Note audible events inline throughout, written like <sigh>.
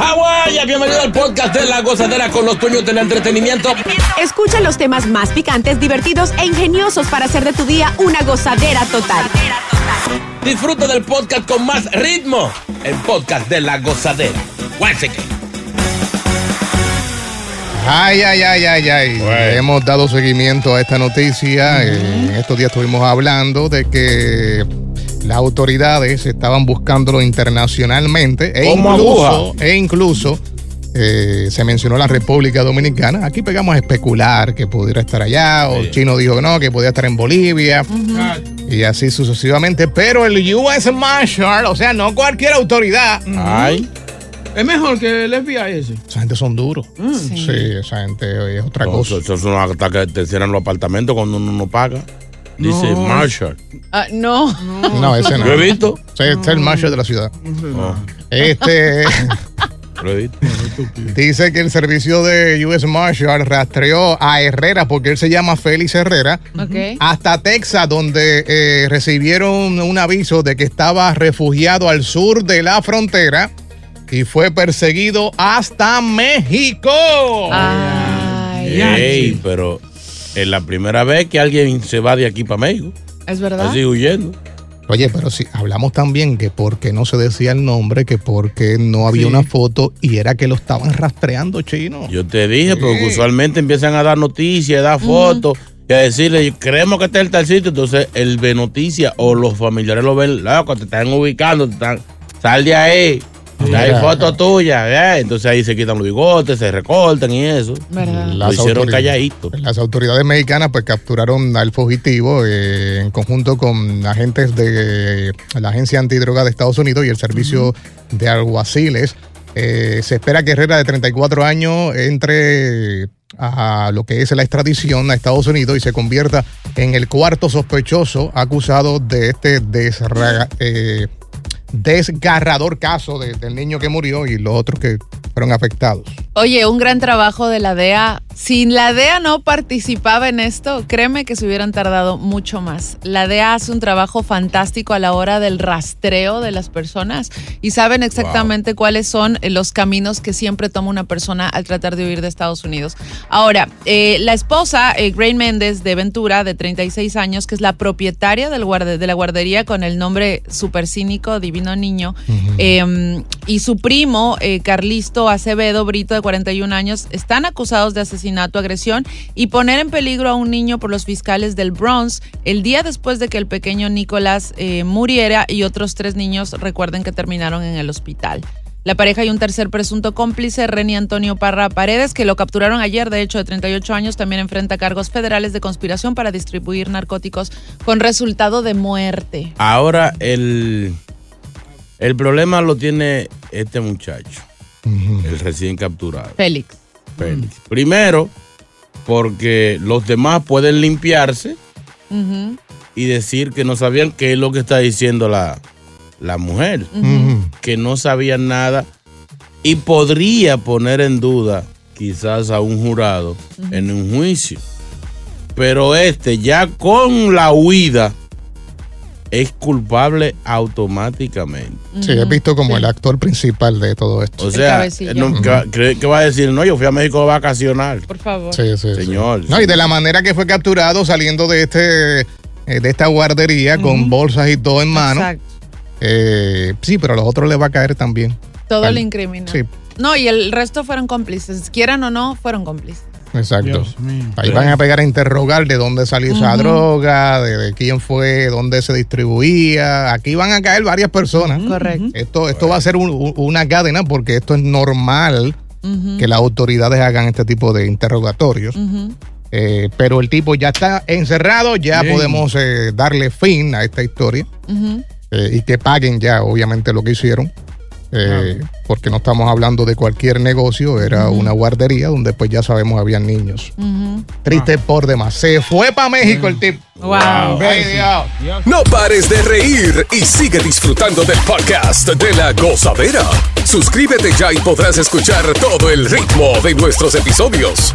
Hawái, bienvenido al podcast de La Gozadera con los dueños del entretenimiento. Escucha los temas más picantes, divertidos e ingeniosos para hacer de tu día una gozadera total. Disfruta del podcast con más ritmo. El podcast de La Gozadera. Ay, ay, ay, ay, ay. Hemos dado seguimiento a esta noticia. En estos días estuvimos hablando de que las autoridades estaban buscándolo internacionalmente e Como incluso, e incluso eh, se mencionó la República Dominicana. Aquí pegamos a especular que pudiera estar allá, o Chino dijo que no, que podía estar en Bolivia, y así sucesivamente. Pero el US Marshal, o sea, no cualquier autoridad. Ay. Es mejor que el FBI ese. Esa gente son duros. Sí. esa gente es otra cosa. Eso, eso es una hasta que te cierran los apartamentos cuando uno no paga. Dice No. Marshall. Ah, no. No, ese no. Lo he visto. Ese es el Marshal de la ciudad. Este <laughs> Lo he visto. dice que el servicio de US Marshal rastreó a Herrera, porque él se llama Félix Herrera, Ok. hasta Texas, donde eh, recibieron un aviso de que estaba refugiado al sur de la frontera y fue perseguido hasta México. Ay, Ey, pero es la primera vez que alguien se va de aquí para México. es verdad. Así huyendo. Oye, pero si hablamos también que porque no se decía el nombre, que porque no había una foto y era que lo estaban rastreando, chino. Yo te dije, porque usualmente empiezan a dar noticias, a dar fotos y a decirle, creemos que está en tal sitio. Entonces, él ve noticias o los familiares lo ven, loco, te están ubicando, te están, sal de ahí. Hay Mira. fotos tuyas, ¿eh? entonces ahí se quitan los bigotes, se recortan y eso. ¿Verdad? Lo hicieron autoridades- calladito. Las autoridades mexicanas pues capturaron al fugitivo eh, en conjunto con agentes de la Agencia Antidroga de Estados Unidos y el Servicio de Alguaciles. Eh, se espera que Herrera de 34 años entre a lo que es la extradición a Estados Unidos y se convierta en el cuarto sospechoso acusado de este desra- eh, desgarrador caso de- del niño que murió y los otros que fueron afectados. Oye, un gran trabajo de la DEA. Si la DEA no participaba en esto, créeme que se hubieran tardado mucho más. La DEA hace un trabajo fantástico a la hora del rastreo de las personas y saben exactamente cuáles son eh, los caminos que siempre toma una persona al tratar de huir de Estados Unidos. Ahora, eh, la esposa, eh, Grace Méndez de Ventura, de 36 años, que es la propietaria del guarde- de la guardería con el nombre super cínico Divino Niño, eh, y su primo, eh, Carlisto Acevedo Brito, de 41 años, están acusados de asesinato, agresión y poner en peligro a un niño por los fiscales del Bronx el día después de que el pequeño Nicolás eh, muriera y otros tres niños, recuerden que terminaron en el hospital. La pareja y un tercer presunto cómplice, Reni Antonio Parra Paredes, que lo capturaron ayer, de hecho, de 38 años, también enfrenta cargos federales de conspiración para distribuir narcóticos con resultado de muerte. Ahora, el, el problema lo tiene este muchacho, el recién capturado. Félix. Félix. Primero, porque los demás pueden limpiarse y decir que no sabían qué es lo que está diciendo la, la mujer, que no sabían nada y podría poner en duda quizás a un jurado en un juicio. Pero este ya con la huida es culpable automáticamente. Sí, he visto como el actor principal de todo esto. O sea, no, ¿qué, qué- qué va a decir? No, yo fui a México a vacacionar. Por favor. Sí, sí, sí. Señor. No, y de la manera que fue capturado saliendo de este eh, de esta guardería con bolsas y todo en mano. Exacto. Eh, sí, pero a los otros les va a caer también. Todo Al- le incrimina. Sí, No, y el resto fueron cómplices. Quieran o no, fueron cómplices. Exacto. Ahí van a pegar a interrogar de dónde salió esa droga, de, de quién fue, dónde se distribuía. Aquí van a caer varias personas. Correcto. Esto, esto va a ser un- un- una cadena porque esto es normal que las autoridades hagan este tipo de interrogatorios. Eh, pero el tipo ya está encerrado, ya Bien. podemos eh, darle fin a esta historia eh, y que paguen ya, obviamente, lo que hicieron. Eh, Porque no estamos hablando de cualquier negocio, era una guardería donde pues ya sabemos habían niños. Triste por demás. Se fue para México el tipo. Wow. Ay, Dios. No pares de reír y sigue disfrutando del podcast de la gozadera. Suscríbete ya y podrás escuchar todo el ritmo de nuestros episodios.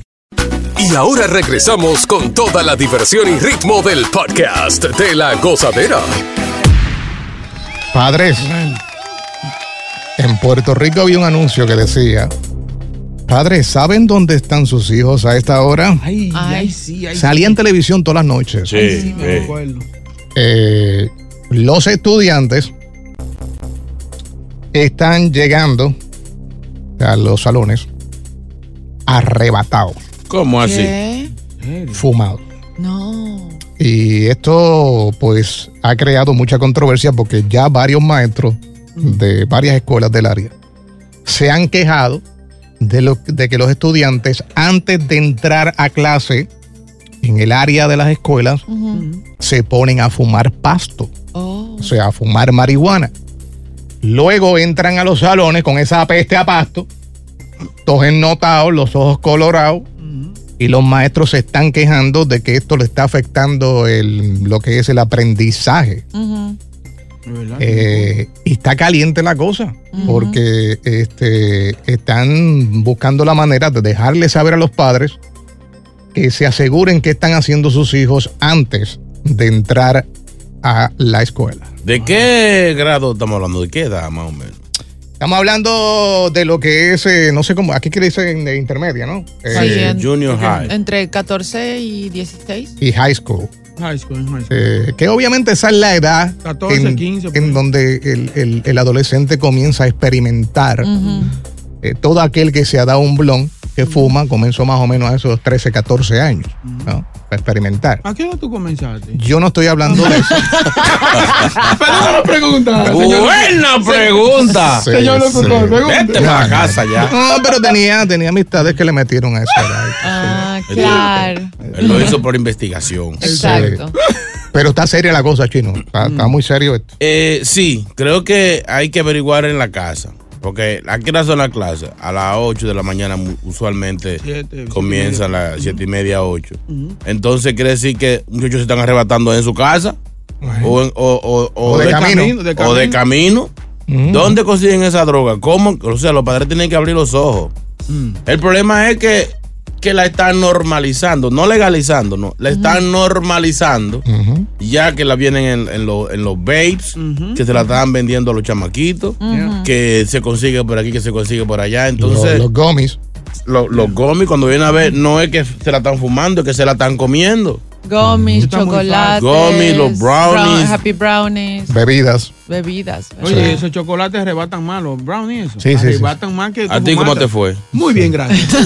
Y ahora regresamos con toda la diversión y ritmo del podcast de la gozadera. Padres, en Puerto Rico había un anuncio que decía, padres, ¿saben dónde están sus hijos a esta hora? Ay, Ay. ay, sí, ay, Salía en televisión todas las noches. Sí, sí, sí, me acuerdo. Eh, los estudiantes están llegando a los salones arrebatados, ¿Cómo así? ¿Qué? fumados. No. Y esto pues ha creado mucha controversia porque ya varios maestros de varias escuelas del área se han quejado de, lo, de que los estudiantes antes de entrar a clase en el área de las escuelas se ponen a fumar pasto, Oh. o sea, a fumar marihuana. Luego entran a los salones con esa peste a pasto, todos ennotados, los ojos colorados, y los maestros se están quejando de que esto le está afectando el, lo que es el aprendizaje. Eh, y está caliente la cosa, porque este, están buscando la manera de dejarle saber a los padres que se aseguren qué están haciendo sus hijos antes de entrar a la escuela. ¿De qué grado estamos hablando? ¿De qué edad más o menos? Estamos hablando de lo que es, eh, no sé cómo, aquí que le dicen de intermedia, ¿no? Sí, Eh, en- Junior High. Entre 14 y 16. y high school. High school, high school. Eh, que obviamente esa es la edad 14, en, 15, por en ahí. donde el, el- el adolescente comienza a experimentar. Eh, todo aquel que se ha dado un blon, que fuma, comenzó más o menos a esos 13, 14 años, ¿no? Para experimentar. ¿A qué edad tú comenzaste? Yo no estoy hablando de eso. <laughs> La pregunta. señor. Buena pregunta. <laughs> Sí, Señor sí. locutor, pregunta. Vete para casa ya. No, pero tenía, tenía amistades que le metieron a esa edad. Ah, claro. Él lo hizo por investigación. Exacto. Pero está seria la cosa, chino. Está, está muy serio esto. Eh, sí, creo que hay que averiguar en la casa. Porque ¿a qué hora son las clases? A las 8 de la mañana usualmente Siete, siete comienza a y media. las 7 y media, 8. Entonces quiere decir que muchachos se están arrebatando en su casa o, en- o- o- o O de de, camino. de o de camino. ¿Dónde consiguen esa droga? ¿Cómo? O sea, los padres tienen que abrir los ojos. El problema es que que la están normalizando, no legalizando, no, la están normalizando, ya que la vienen en, en los- en los babes, que se la están vendiendo a los chamaquitos, que se consigue por aquí, que se consigue por allá. Entonces, Los- los gomis. Los, los gomis, cuando vienen a ver, no es que se la están fumando, es que se la están comiendo. Gomis, chocolates. Gomis, los brownies. brown- happy brownies. Bebidas. Bebidas. Oye, esos chocolates arrebatan más, los brownies, eso. Sí, sí, sí. Arrebatan más que. ¿A ti cómo te fue? Muy bien, gracias. <laughs>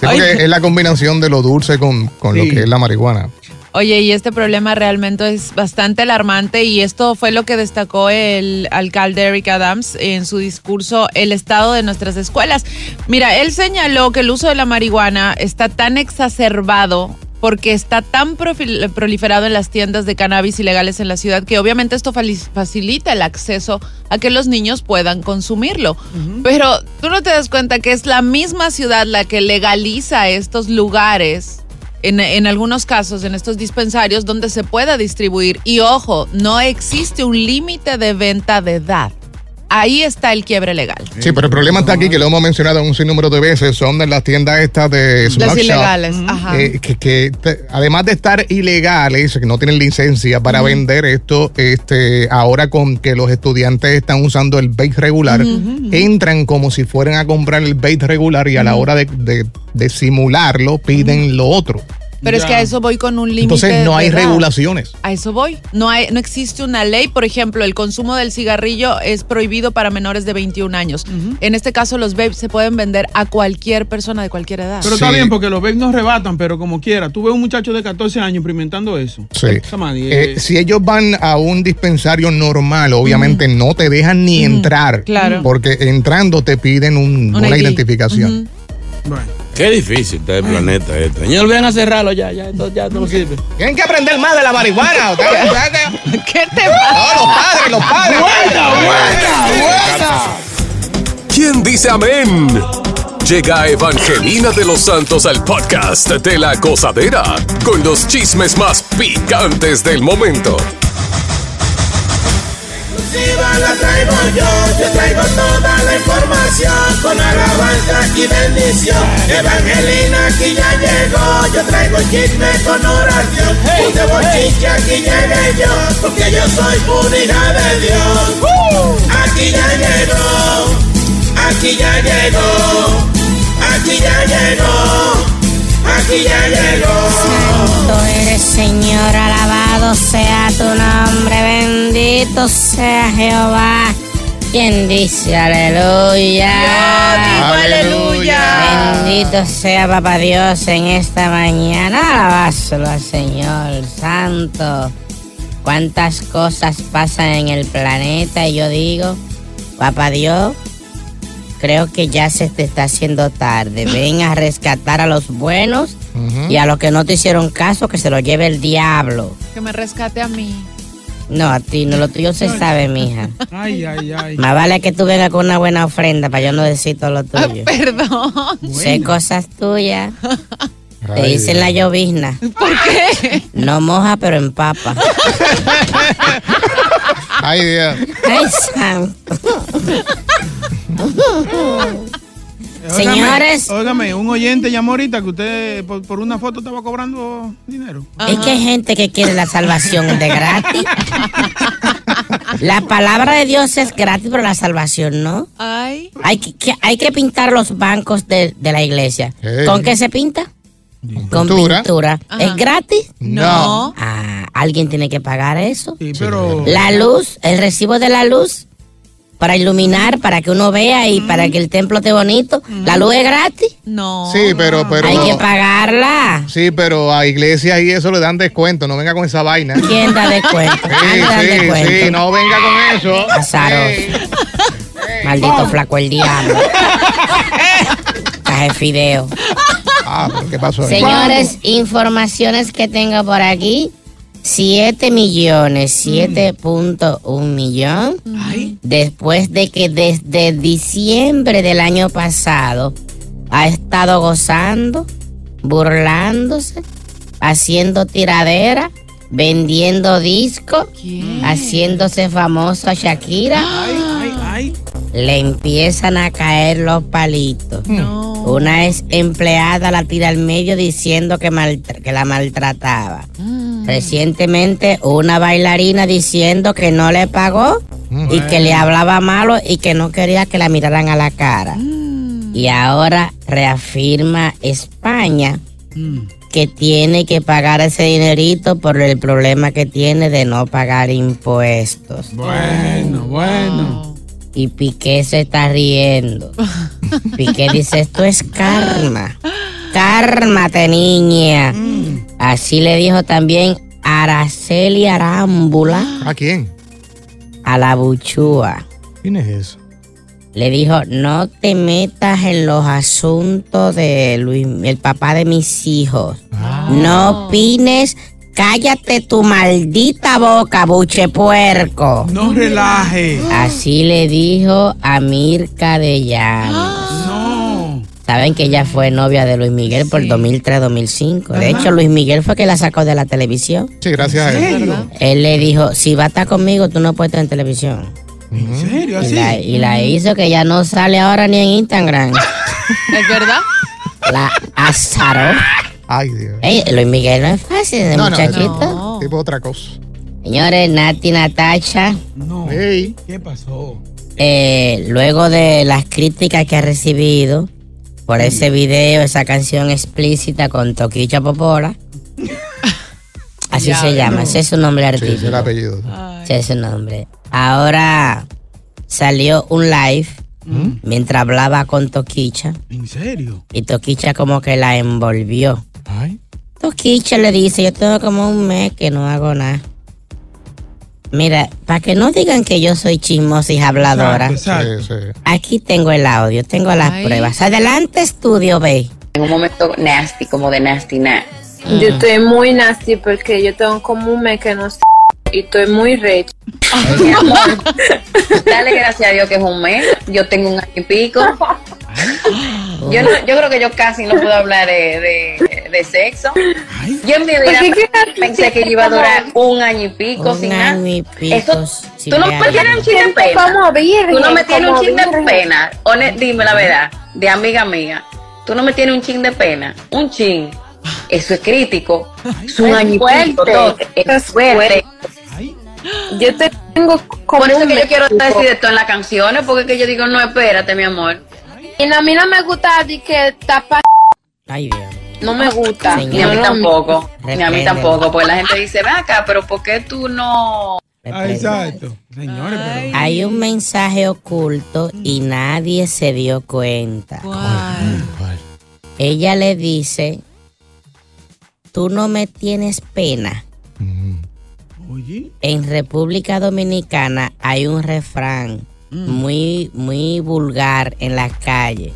Sí, porque es la combinación de lo dulce con, con lo que es la marihuana. Oye, y este problema realmente es bastante alarmante y esto fue lo que destacó el alcalde Eric Adams en su discurso El estado de nuestras escuelas. Mira, él señaló que el uso de la marihuana está tan exacerbado porque está tan proliferado en las tiendas de cannabis ilegales en la ciudad que obviamente esto facilita el acceso a que los niños puedan consumirlo. Pero tú no te das cuenta que es la misma ciudad la que legaliza estos lugares en, algunos casos, en estos dispensarios, donde se pueda distribuir. Y ojo, no existe un límite de venta de edad. Ahí está el quiebre legal. Sí, pero el problema está aquí, que lo hemos mencionado un sinnúmero de veces, son de las tiendas estas de Shop, ilegales, ajá. eh, que, que te- además de estar ilegales, que no tienen licencia para vender esto, este, ahora con que los estudiantes están usando el bait regular, entran como si fueran a comprar el bait regular y a la hora de, de- de simularlo piden lo otro. Pero es que a eso voy con un límite. Entonces no hay regulaciones. A eso voy. No, hay, no existe una ley. Por ejemplo, el consumo del cigarrillo es prohibido para menores de 21 años. En este caso, los vapes se pueden vender a cualquier persona de cualquier edad. Pero está bien, porque los babes nos rebatan, pero como quiera. Tú ves un muchacho de 14 años experimentando eso. Sí. Eh, si ellos van a un dispensario normal, obviamente no te dejan ni entrar. claro. Porque entrando te piden un- Un una ID. identificación. Qué difícil está el planeta este. Señor, ven a cerrarlo ya, ya, esto ya no sirve. Tienen que aprender más de la marihuana. <laughs> ¿Qué te pasa? No, los padres, los padres. Buena, buena, ¿Quién dice amén? Llega Evangelina de los Santos al podcast de la gozadera con los chismes más picantes del momento. Exclusiva la traigo yo, yo traigo toda la información con alabanza y bendición. Evangelina aquí ya llegó, yo traigo el chisme con oración. Puse bochinche, aquí llegué yo, porque yo soy una hija de Dios. Aquí ya llegó, aquí ya llegó, aquí ya llegó, aquí ya llegó. Santo eres Señor, alabado sea tu nombre, bendito sea Jehová. Quien dice aleluya. digo aleluya. Bendito sea Papá Dios en esta mañana. Alabáselo al Señor Santo. Cuántas cosas pasan en el planeta y yo digo, Papá Dios, creo que ya se te está haciendo tarde. Ven a rescatar a los buenos y a los que no te hicieron caso, que se lo lleve el diablo. Que me rescate a mí. No, a ti, no lo tuyo se sabe, mija. Ay, ay, ay. Más vale que tú vengas con una buena ofrenda para yo no decir todo lo tuyo. Perdón. Sé cosas tuyas. Te Ay, dicen la llovizna. ¿Por qué? No moja, pero empapa. Ay, Dios. Ay, santo. Señores. Óigame, un oyente llamó ahorita que usted por, por una foto estaba cobrando dinero. Es que hay gente que quiere la salvación de gratis. <laughs> La palabra de Dios es gratis, pero la salvación no. Ay. Hay que, que- hay que pintar los bancos de, de la iglesia. Hey. ¿Con qué se pinta? Con Pintura. ¿Es gratis? No. Ah, alguien tiene que pagar eso. Sí, pero. La luz, el recibo de la luz, para iluminar, para que uno vea y para que el templo esté bonito. ¿La luz es gratis? No. Sí, pero, pero. Hay que pagarla. Sí, pero a iglesias y eso le dan descuento. No venga con esa vaina. ¿Quién da descuento? Sí, ¿Quién da sí, descuento? sí, no venga con eso. Azaroso. Sí. Maldito flaco el diablo. Caje fideo. Ah, pero ¿qué pasó? ahí? Señores, informaciones que tengo por aquí. 7 millones, 7.1 millón. Después de que desde diciembre del año pasado ha estado gozando, burlándose, haciendo tiradera, vendiendo discos, haciéndose famoso a Shakira. Le empiezan a caer los palitos. Una ex empleada la tira al medio diciendo que, mal- que la maltrataba. Recientemente una bailarina diciendo que no le pagó y que le hablaba malo y que no quería que la miraran a la cara. Y ahora reafirma España que tiene que pagar ese dinerito por el problema que tiene de no pagar impuestos. Bueno, bueno. Y Piqué se está riendo. Piqué dice, esto es karma. Cármate, niña. Así le dijo también Araceli Arámbula. ¿A quién? A la buchúa. ¿Quién es eso? Le dijo, no te metas en los asuntos de Luis, el papá de mis hijos. No opines, cállate tu maldita boca, buche puerco. No relaje. Así le dijo a Mirka de Llanos. No. Saben que ella fue novia de Luis Miguel por 2003-2005. De Ajá. hecho, Luis Miguel fue que la sacó de la televisión. Sí, gracias a él. Él le dijo, si va a estar conmigo, tú no puedes estar en televisión. ¿En serio? Y ¿Así? la, y la hizo que ya no sale ahora ni en Instagram. ¿Es verdad? La azaró. Ay, Dios. Ey, Luis Miguel no es fácil, de No, muchachito. no. Tipo otra cosa. Señores, Nati Natacha, No. Ey. ¿Qué pasó? eh, luego de las críticas que ha recibido por ese video, esa canción explícita con Toquicha Popola. <laughs> Así Ya se llama, ese es su nombre Sí, ese es artístico. el apellido. Ese es su nombre. Ahora salió un live mientras hablaba con Toquicha ¿En serio? y Toquicha como que la envolvió. Ay. Toquicha le dice, yo tengo como un mes que no hago nada. Mira, para que no digan que yo soy chismosa y habladora, Exacto, Sí, sí. aquí tengo el audio, tengo las Ay. pruebas. Adelante, estudio, ve. en un momento nasty, como de nasty nat. Yo estoy muy nasty porque yo tengo como un mes que no sé y estoy muy recha. Dale gracias a Dios que es un mes. Yo tengo un año y pico. Yo, no- yo creo que yo casi no puedo hablar de, de- de sexo. Yo en mi vida ¿Por qué quedaste pensé que yo iba a durar un año y pico Un sin año nada. y pico Eso- sin tú no me tienes un chin de pena. Virgen, Tú no me tienes un chin de pena. Dime la verdad, de amiga amiga. Tú no me tienes un chin de pena. Un chin. Eso es crítico. Es un Es año y pico. Es fuerte. Yo te tengo como Por eso que yo quiero decir esto en las canciones, porque es que yo digo, no, espérate, mi amor. Y a mí no me gusta de que tapa. Ay, Dios. No me gusta. Señor. Ni a mí tampoco. Ni a mí tampoco. Pues la gente dice, ven acá, pero ¿por qué tú no? Exacto. Señores, pero. Hay un mensaje oculto y nadie se dio cuenta. ¿Cuál? Ella le dice, tú no me tienes pena. Oye. En República Dominicana hay un refrán muy, muy vulgar en la calle.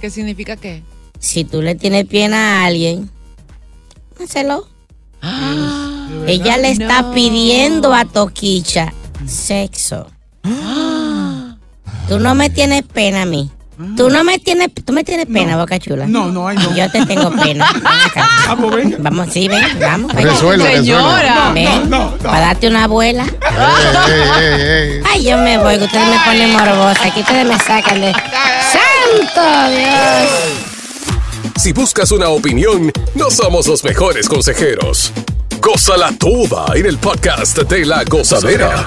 ¿Qué significa qué? Si tú le tienes pena a alguien, hácelo. Ella le está pidiendo a Toquicha sexo. <gasps> Tú no me tienes pena a mí. Tú no me tienes, tú me tienes pena, Boca Chula. No, no, ay, no. Yo te tengo pena. <laughs> Ven acá. Ah, pues venga. Vamos, sí, ven, vamos. ven. Resuelva, Señora. Ven, No, no, no. para darte una abuela. resuelva. Ey, ey, ey. Ay, yo me voy, que ustedes me ponen morbosa. Aquí ustedes me sacan de. ¡Santo Dios! Si buscas una opinión, no somos los mejores consejeros. Gózala toda en el podcast de la gozadera.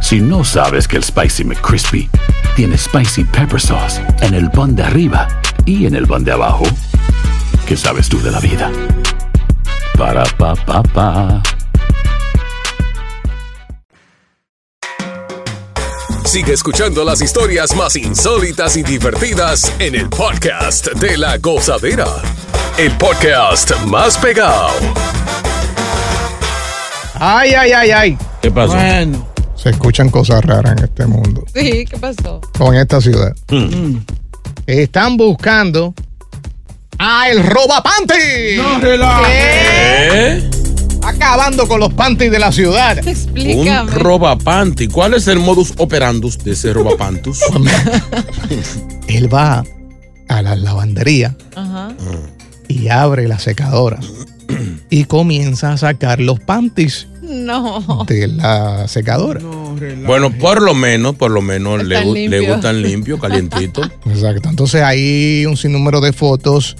Si no sabes que el Spicy McCrispy tiene Spicy Pepper Sauce en el pan de arriba y en el pan de abajo, ¿qué sabes tú de la vida? Para, pa, pa, pa. Sigue escuchando las historias más insólitas y divertidas en el podcast de la gozadera. El podcast más pegado. Ay, ay, ay, ay. ¿Qué pasó? Bueno, Se escuchan cosas raras en este mundo. Sí, ¿qué pasó? Con esta ciudad. Están buscando a el roba panty. No relajes. Acabando con los panties de la ciudad. Un robapanti. ¿Cuál es el modus operandus de ese robapantus? <laughs> Él va a la lavandería Ajá. y abre la secadora <clears throat> y comienza a sacar los panties No. de la secadora. Bueno, por lo menos, por lo menos le, gu- le gustan limpios, calientitos. <laughs> Exacto. Entonces hay un sinnúmero de fotos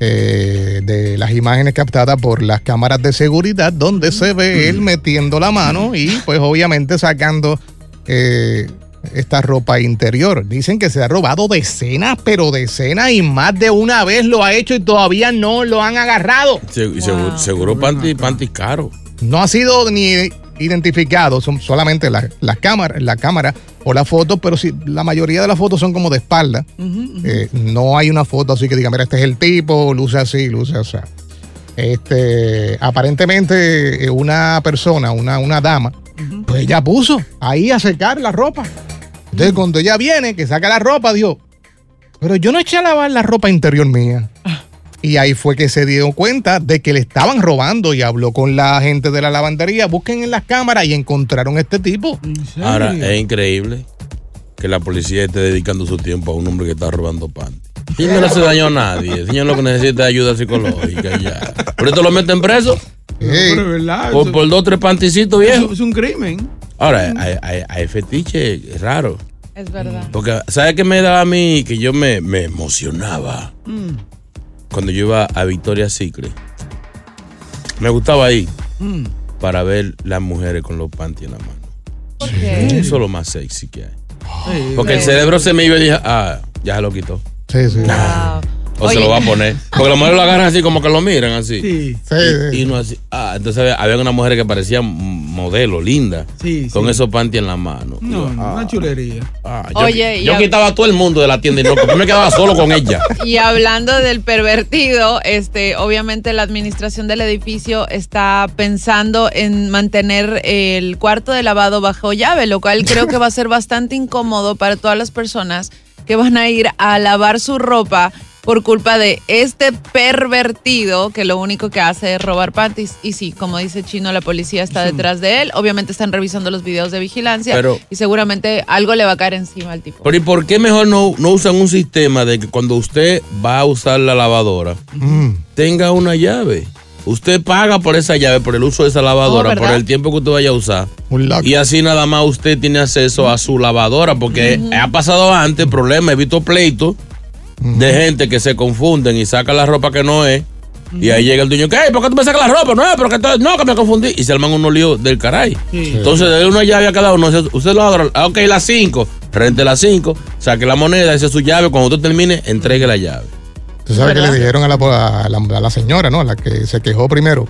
eh, de las imágenes captadas por las cámaras de seguridad donde se ve él metiendo la mano y pues obviamente sacando eh, esta ropa interior. Dicen que se ha robado decenas, pero decenas y más de una vez lo ha hecho y todavía no lo han agarrado. Se- seguro, seguro panty, panty caro. No ha sido ni identificado, son solamente la- las cámaras, la cámara o la foto, pero sí, la mayoría de las fotos son como de espalda. Eh, no hay una foto así que diga, mira, este es el tipo, luce así, luce así. Este, aparentemente, eh, una persona, una, una dama, pues ella puso ahí a secar la ropa. Entonces, cuando ella viene, que saca la ropa, dijo, pero yo no eché a lavar la ropa interior mía. Y ahí fue que se dio cuenta de que le estaban robando y habló con la gente de la lavandería. Busquen en las cámaras y encontraron a este tipo. Ahora, es increíble que la policía esté dedicando su tiempo a un hombre que está robando panty. Y no le hace daño a nadie. El señor lo que necesita es ayuda psicológica y ya. Por esto lo meten preso. Pero es verdad. Por, por dos tres panticitos eso viejos. es un crimen. Ahora, hay, hay, hay fetiche raro. Es verdad. Porque, ¿sabes qué me daba a mí? Que yo me, me emocionaba Mm, cuando yo iba a Victoria's Secret. Me gustaba ir mm. para ver las mujeres con los panties en la mano. Eso es lo más sexy que hay. Sí. Porque el cerebro se me iba y dije, ah, ya se lo quitó. Sí, sí. O se lo va a poner. Porque las mujeres lo agarran así como que lo miran así. Sí. Y, y no así. Ah, entonces había, había una mujer que parecía modelo, linda. Sí, Con sí. esos panties en la mano. No, no, una chulería. Ah, yo, Oye, y yo quitaba a todo el mundo de la tienda y no, yo me quedaba solo con ella. <laughs> Y hablando del pervertido, este, obviamente la administración del edificio está pensando en mantener el cuarto de lavado bajo llave, lo cual creo que va a ser bastante incómodo para todas las personas que van a ir a lavar su ropa por culpa de este pervertido que lo único que hace es robar panties. Y sí, como dice Chino, la policía está detrás de él. Obviamente están revisando los videos de vigilancia Pero- y seguramente algo le va a caer encima al tipo. Pero ¿y por qué mejor no, no usan un sistema de que cuando usted va a usar la lavadora, tenga una llave? Usted paga por esa llave, por el uso de esa lavadora, Oh, por el tiempo que usted vaya a usar. Y así nada más usted tiene acceso a su lavadora, porque ha pasado antes problemas, he visto pleitos de gente que se confunden y saca la ropa que no es. Y ahí llega el dueño, ¿qué? ¿Por qué tú me sacas la ropa? No, pero que no, que me confundí. Y se arman unos líos del caray. Sí. Entonces, de una llave a cada uno. Usted- lo agarra, ah, ok, las cinco. Rente las cinco, saque la moneda, esa es su llave. Cuando usted termine, entregue la llave. Tú sabes que ¿Verdad? le dijeron a la, a la- a la señora, ¿no? A la que se quejó primero.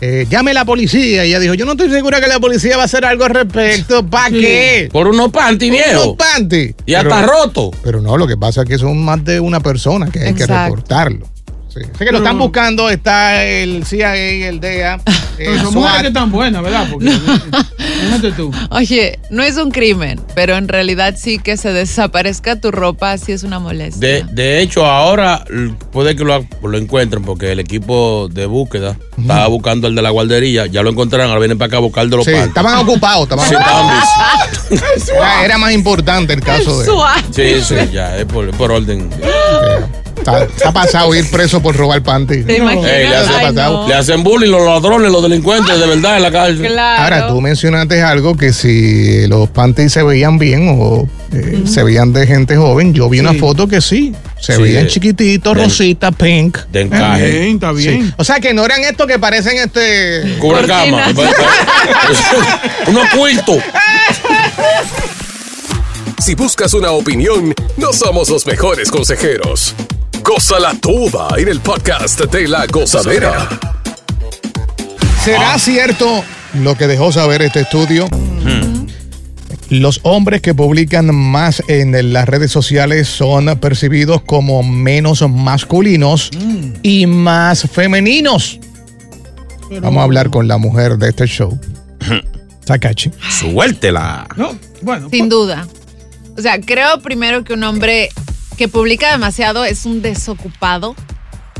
Eh, llame a la policía. Y ella dijo, yo no estoy segura que la policía va a hacer algo al respecto. ¿Para qué? Por unos panty Unos viejos. panties. Y hasta roto. Pero no, lo que pasa es que son más de una persona que hay que reportarlo. Sí. Sé que lo están buscando, está el CIA, el DEA. <laughs> Pero el son mujeres que están buenas, ¿verdad? Porque, fíjate tú. Oye, no es un crimen, pero en realidad sí que se desaparezca tu ropa, sí es una molestia. De, de hecho, ahora puede que lo, lo encuentren porque el equipo de búsqueda estaba buscando el de la guardería. Ya lo encontraron, ahora vienen para acá a buscar el de los Sí, estaban ocupados. Estaban Sí, busy. <laughs> era, era más importante el caso de. SWAT. Sí, sí, ya, es por, por orden. Está, está pasado ir preso por robar panties. ¿Te imaginas? Ey, le, Ay, hacen, no. le hacen bullying los ladrones, los delincuentes, de verdad, en la cárcel. Claro. Ahora, tú mencionaste algo que si los panties se veían bien o eh, se veían de gente joven, yo vi una foto que sí, se Sí, veían chiquititos, de- rosita, pink. De Está encaje. bien, está bien. Sí. O sea, que no eran estos que parecen este... Cubre cama. <laughs> Unos cuiltos. Si buscas una opinión, no somos los mejores consejeros. Gózala toda en el podcast de la gozadera. ¿Será cierto lo que dejó saber este estudio? Los hombres que publican más en las redes sociales son percibidos como menos masculinos y más femeninos. Vamos a hablar con la mujer de este show. Takachi. Suéltela. Bueno, Sin duda. O sea, creo primero que un hombre que publica demasiado es un desocupado.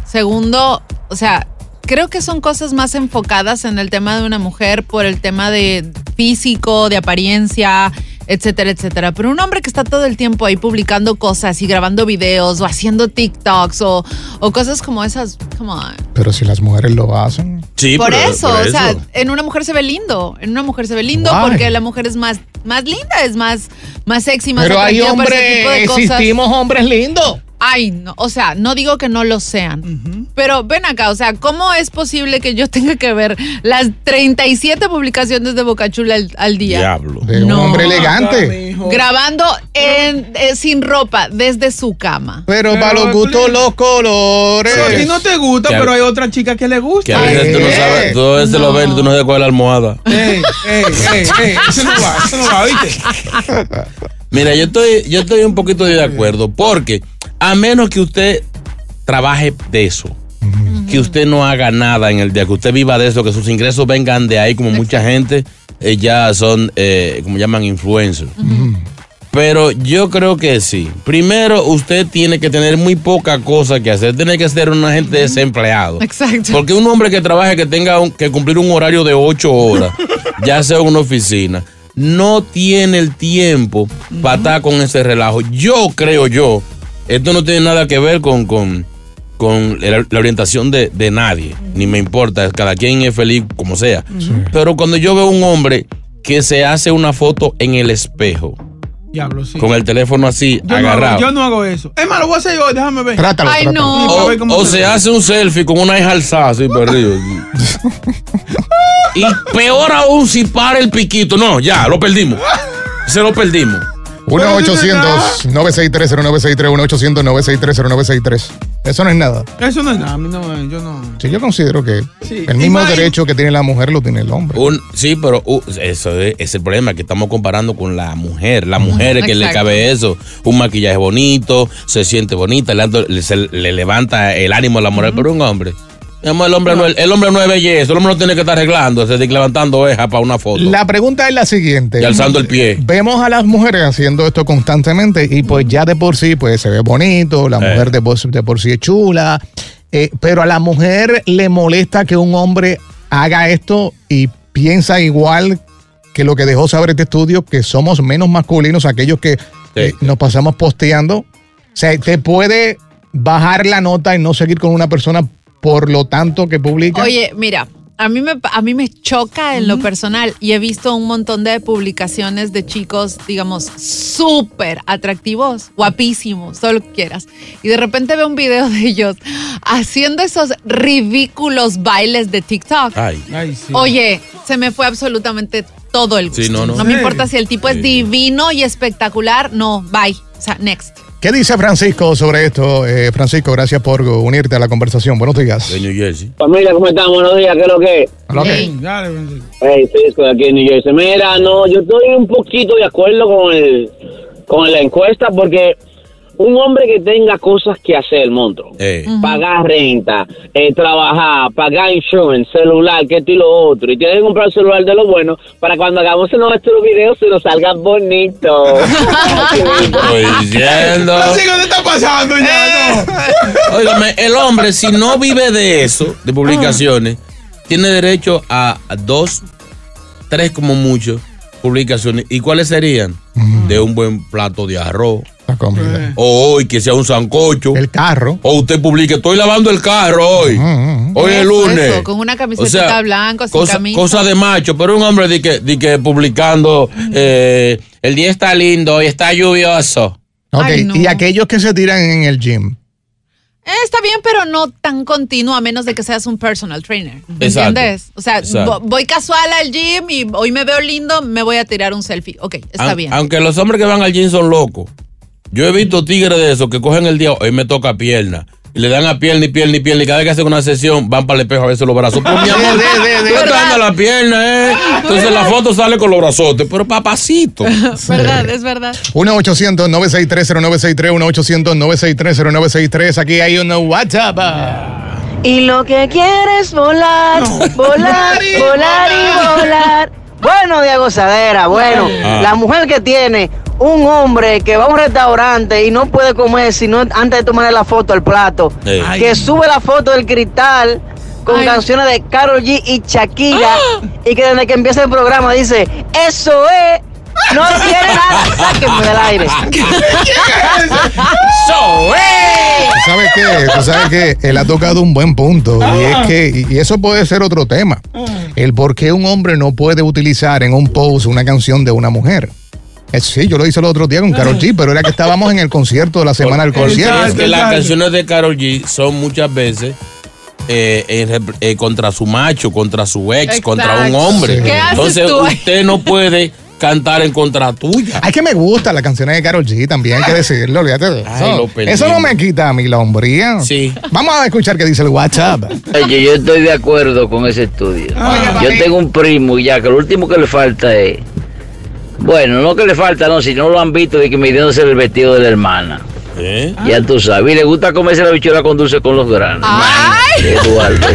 Segundo, o sea, creo que son cosas más enfocadas en el tema de una mujer por el tema de físico, de apariencia, etcétera, etcétera. Pero un hombre que está todo el tiempo ahí publicando cosas y grabando videos o haciendo TikToks o, o cosas como esas, come on. Pero si las mujeres lo hacen. Sí, por pero- eso, por o sea, eso. en una mujer se ve lindo, en una mujer se ve lindo Guay. porque la mujer es más, más linda, es más, más sexy, más Pero hay hombres, cosas. existimos hombres lindos. Ay, no, o sea, no digo que no lo sean, pero ven acá, o sea, ¿cómo es posible que yo tenga que ver las 37 publicaciones de Bocachula al, al día? Diablo. De un No. hombre elegante. Grabando en, eh, sin ropa desde su cama. Pero, Pero para los gustos, los colores. Pero a ti no te gusta, Que pero hay otra chica que le Que gusta. a veces tú no sabes, tú a veces lo ves y tú no sabes cuál es la almohada. Ey, ey, ey, ey, eso no va, eso no va, ¿viste? Mira, yo estoy, yo estoy un poquito de acuerdo, porque a menos que usted trabaje de eso, que usted no haga nada en el día, que usted viva de eso, que sus ingresos vengan de ahí, como mucha gente eh, ya son, eh, como llaman, influencers. Pero yo creo que sí. Primero, usted tiene que tener muy poca cosa que hacer. Tiene que ser un agente desempleado. Exacto. Porque un hombre que trabaje, que tenga un- que cumplir un horario de ocho horas, <laughs> ya sea en una oficina, no tiene el tiempo para estar con ese relajo. Yo creo yo, esto no tiene nada que ver con, con, con la, la orientación de, de nadie, ni me importa, cada quien es feliz como sea. Pero cuando yo veo un hombre que se hace una foto en el espejo, Diablo, sí. con el teléfono así Yo no, agarrado. hago, yo no hago eso. Es más, lo voy a hacer yo, déjame ver. Trátalo, Ay, trátalo. no. Ver O, se ve. hace un selfie con una hija alzada así arriba. <laughs> y peor aún si para el piquito. No, ya, lo perdimos. Se lo perdimos. 1-800-963-0963, 1-800-963-0963. Eso no es nada. Eso no es nada, a mí no, yo no. Sí, yo considero que Sí. el mismo derecho que tiene la mujer lo tiene el hombre. Un- sí, pero uh, eso es, es el problema que estamos comparando con la mujer. La mujer es que le cabe eso. Un maquillaje bonito, se siente bonita, le, le- se- le levanta el ánimo a la mujer. Pero un hombre. Mi amor, El hombre, no, es- el hombre no es belleza, el hombre no tiene que estar arreglando, se levantando oreja para una foto La pregunta es la siguiente. y alzando el pie. Vemos a las mujeres haciendo esto constantemente y pues ya de por sí pues se ve bonito, la Eh. mujer de por, de por sí es chula, eh, pero a la mujer le molesta que un hombre haga esto y piensa igual que lo que dejó saber este estudio, que somos menos masculinos aquellos que eh, nos pasamos posteando. O sea, te puede bajar la nota y no seguir con una persona por lo tanto que publica. Oye, mira, a mí me, a mí me choca en lo personal y he visto un montón de publicaciones de chicos, digamos, súper atractivos, guapísimos, todo lo que quieras. Y de repente veo un video de ellos haciendo esos ridículos bailes de TikTok. Ay. Ay, sí. Oye, se me fue absolutamente todo el gusto. Sí, no, no. me ¿En importa si el tipo es divino y espectacular. No, bye. O sea, next. ¿Qué dice Francisco sobre esto? Eh, Francisco, gracias por unirte a la conversación. Buenos días. De New Jersey. Familia, ¿cómo están? Buenos días, ¿qué es lo que es? Hey. Dale, Francisco. Hey, Cisco de aquí en New Jersey. Mira, no, yo estoy un poquito de acuerdo con el con la encuesta porque un hombre que tenga cosas que hacer, monstruo. Eh. Pagar renta, eh, trabajar, pagar insurance, celular, que esto y lo otro. Y tiene que comprar un celular de lo bueno para cuando hagamos nuestros videos se nos salgan bonitos. <laughs> Estoy diciendo. Francisco, ¿qué está pasando ya? No. Óigame, el hombre, si no vive de eso, de publicaciones, tiene derecho a a dos, tres como mucho publicaciones. ¿Y cuáles serían? De un buen plato de arroz. La comida. O hoy que sea un sancocho. El carro. O usted publique, estoy lavando el carro hoy. Hoy es lunes. eso, con una camiseta blanca, sin cosa, camisa. cosa de macho, pero un hombre de que, de que publicando eh, el día está lindo, hoy está lluvioso. Ok, Ay, no. y aquellos que se tiran en el gym. Eh, está bien, pero no tan continuo a menos de que seas un personal trainer. ¿Me Exacto. entiendes? O sea, Exacto. voy casual al gym y hoy me veo lindo, me voy a tirar un selfie. Ok, está bien. Aunque los hombres que van al gym son locos. Yo he visto tigres de esos que cogen el día, hoy me toca pierna. Y le dan a pierna y pierna y pierna. Y cada vez que hacen una sesión, van para el espejo a verse los brazos. Pues <laughs> mi amor, tú estás la pierna, ¿eh? Entonces la foto sale con los brazotes. Pero papacito. <laughs> verdad, es verdad. 1-800-963-0963, 1-800-963-0963. Aquí hay un WhatsApp. Y lo que quieres volar, volar, <laughs> volar y volar. Bueno, de gozadera, bueno, Ah. la mujer que tiene un hombre que va a un restaurante y no puede comer sino antes de tomarle la foto al plato. Ay. que sube la foto del cristal con canciones de Karol G y Shakira y que desde que empieza el programa dice, eso es, no tiene nada, <laughs> sáquenme del aire. <laughs> ¿Tú sabes qué? ¿Tú sabes qué? Él ha tocado un buen punto. Y es que, y eso puede ser otro tema. El por qué un hombre no puede utilizar en un post una canción de una mujer. Eh, sí, yo lo hice el otro día con Carol G, pero era que estábamos en el concierto de la semana del concierto. Es que las canciones de Carol G son muchas veces eh, eh, contra su macho, contra su ex, Exacto. contra un hombre. ¿Qué haces Entonces tú ahí? usted no puede cantar en contra tuya. Ay, que me gusta las canciones de Carol G, también hay que decirlo, olvídate de eso. Ay, lo perdí. eso no me quita a mí la hombría. Sí. Vamos a escuchar qué dice el WhatsApp. Oye, yo estoy de acuerdo con ese estudio. yo tengo un primo ya que lo último que le falta es. Bueno, no que le falta, no, si no lo han visto de que midiéndose el vestido de la hermana. Ya tú sabes. Y le gusta comerse la bichuela con dulce con los granos. <laughs> Eduardo.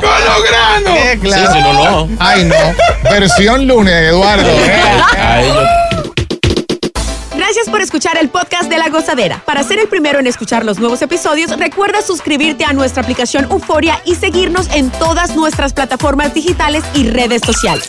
¡Con los granos! Sí, si no, no. Ay, no. Versión lunes, Eduardo. Gracias por escuchar el podcast de La Gozadera. Para ser el primero en escuchar los nuevos episodios, recuerda suscribirte a nuestra aplicación Euforia y seguirnos en todas nuestras plataformas digitales y redes sociales.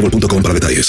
boostmobile.com para detalles.